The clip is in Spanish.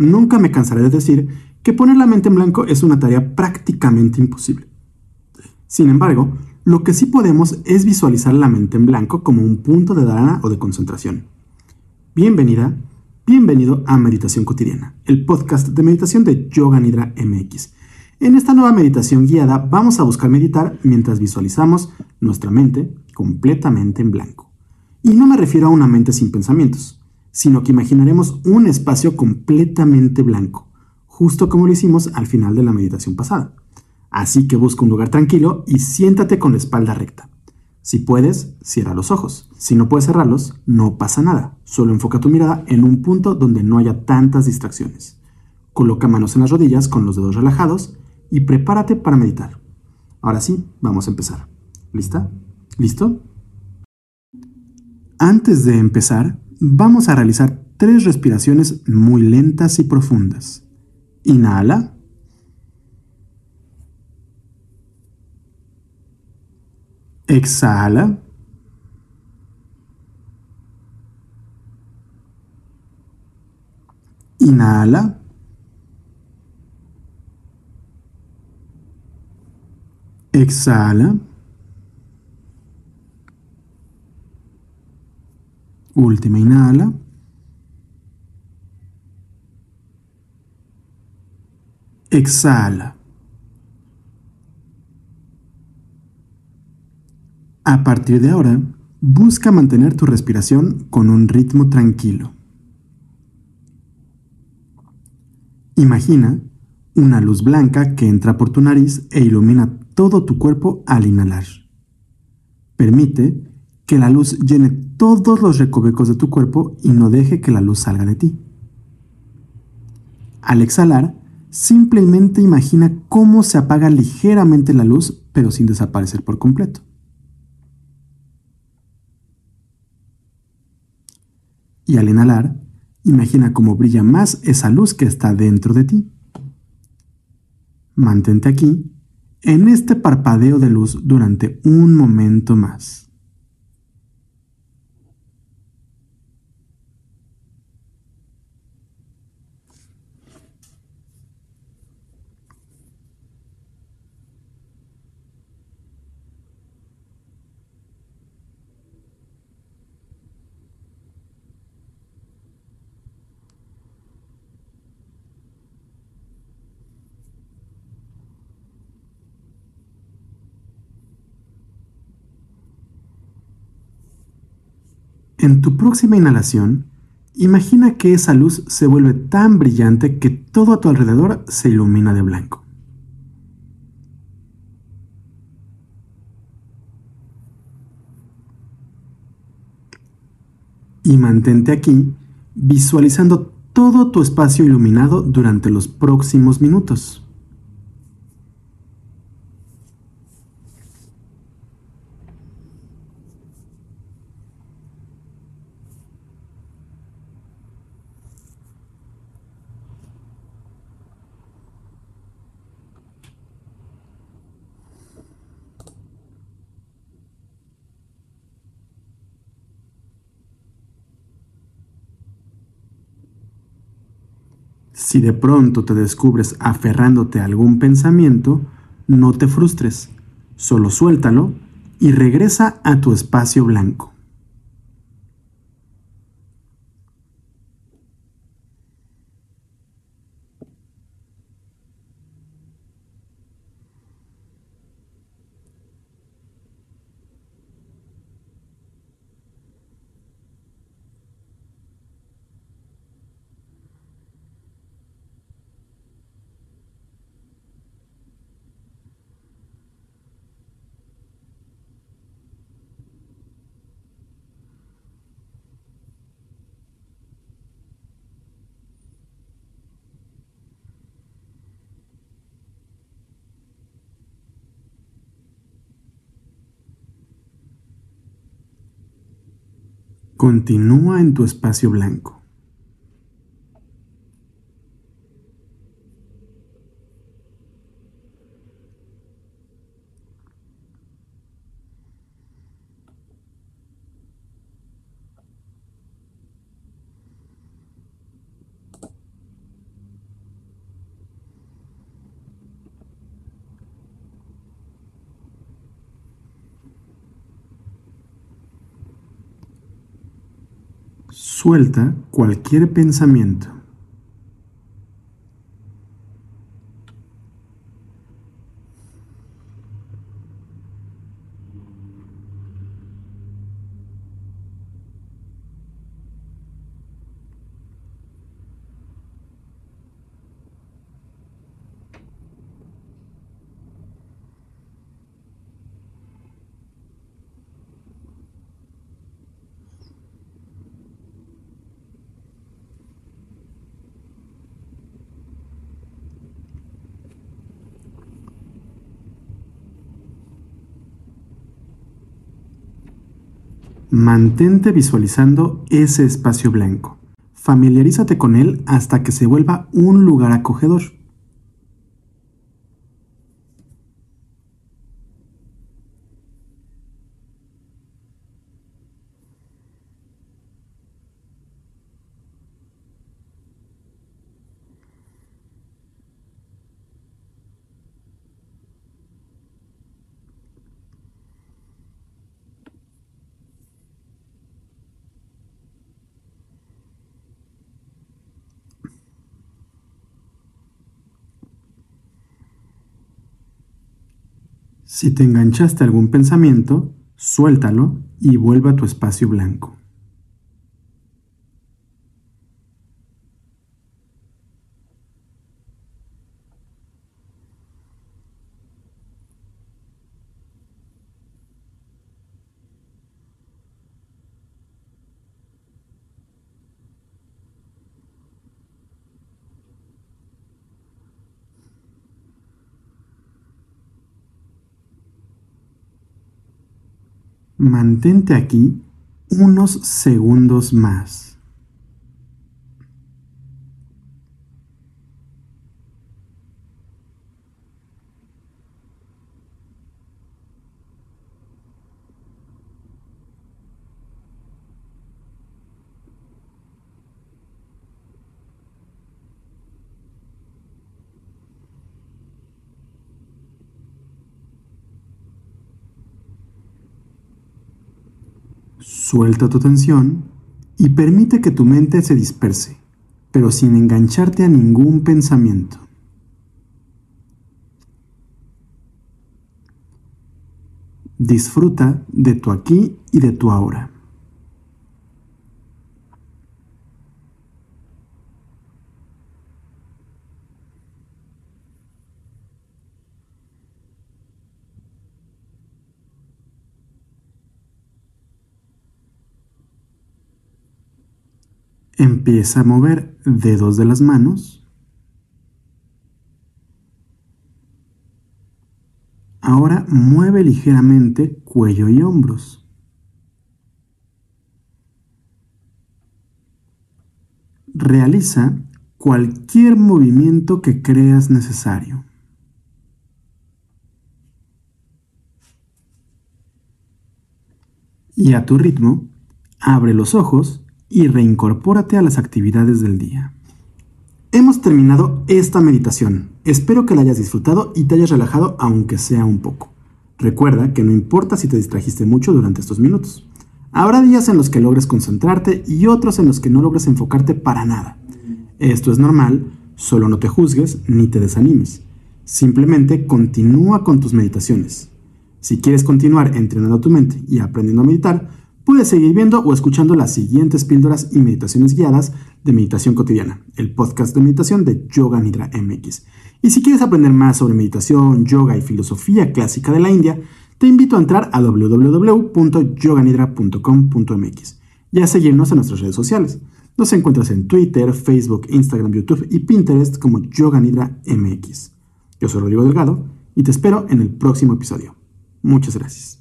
nunca me cansaré de decir que poner la mente en blanco es una tarea prácticamente imposible. Sin embargo, lo que sí podemos es visualizar la mente en blanco como un punto de dharana o de concentración. Bienvenida, bienvenido a Meditación Cotidiana, el podcast de meditación de Yoga Nidra MX. En esta nueva meditación guiada vamos a buscar meditar mientras visualizamos nuestra mente completamente en blanco. Y no me refiero a una mente sin pensamientos, sino que imaginaremos un espacio completamente blanco, justo como lo hicimos al final de la meditación pasada. Así que busca un lugar tranquilo y siéntate con la espalda recta. Si puedes, cierra los ojos. Si no puedes cerrarlos, no pasa nada. Solo enfoca tu mirada en un punto donde no haya tantas distracciones. Coloca manos en las rodillas con los dedos relajados y prepárate para meditar. Ahora sí, vamos a empezar. ¿Lista? ¿Listo? Antes de empezar, vamos a realizar tres respiraciones muy lentas y profundas. Inhala. Exhala. Inhala. Exhala. Última inhala. Exhala. A partir de ahora, busca mantener tu respiración con un ritmo tranquilo. Imagina una luz blanca que entra por tu nariz e ilumina todo tu cuerpo al inhalar. Permite que la luz llene todos los recovecos de tu cuerpo y no deje que la luz salga de ti. Al exhalar, simplemente imagina cómo se apaga ligeramente la luz pero sin desaparecer por completo. y al inhalar, imagina cómo brilla más esa luz que está dentro de ti. Mantente aquí, en este parpadeo de luz durante un momento más. En tu próxima inhalación, imagina que esa luz se vuelve tan brillante que todo a tu alrededor se ilumina de blanco. Y mantente aquí visualizando todo tu espacio iluminado durante los próximos minutos. Si de pronto te descubres aferrándote a algún pensamiento, no te frustres, solo suéltalo y regresa a tu espacio blanco. Continúa en tu espacio blanco. Suelta cualquier pensamiento. Mantente visualizando ese espacio blanco. Familiarízate con él hasta que se vuelva un lugar acogedor. Si te enganchaste a algún pensamiento, suéltalo y vuelve a tu espacio blanco. Mantente aquí unos segundos más. Suelta tu tensión y permite que tu mente se disperse, pero sin engancharte a ningún pensamiento. Disfruta de tu aquí y de tu ahora. Empieza a mover dedos de las manos. Ahora mueve ligeramente cuello y hombros. Realiza cualquier movimiento que creas necesario. Y a tu ritmo, abre los ojos y reincorpórate a las actividades del día. Hemos terminado esta meditación. Espero que la hayas disfrutado y te hayas relajado aunque sea un poco. Recuerda que no importa si te distrajiste mucho durante estos minutos. Habrá días en los que logres concentrarte y otros en los que no logres enfocarte para nada. Esto es normal, solo no te juzgues ni te desanimes. Simplemente continúa con tus meditaciones. Si quieres continuar entrenando tu mente y aprendiendo a meditar, Puedes seguir viendo o escuchando las siguientes píldoras y meditaciones guiadas de meditación cotidiana, el podcast de meditación de Yoga Nidra MX. Y si quieres aprender más sobre meditación, yoga y filosofía clásica de la India, te invito a entrar a www.yoganidra.com.mx y a seguirnos en nuestras redes sociales. Nos encuentras en Twitter, Facebook, Instagram, YouTube y Pinterest como Yoga Nidra MX. Yo soy Rodrigo Delgado y te espero en el próximo episodio. Muchas gracias.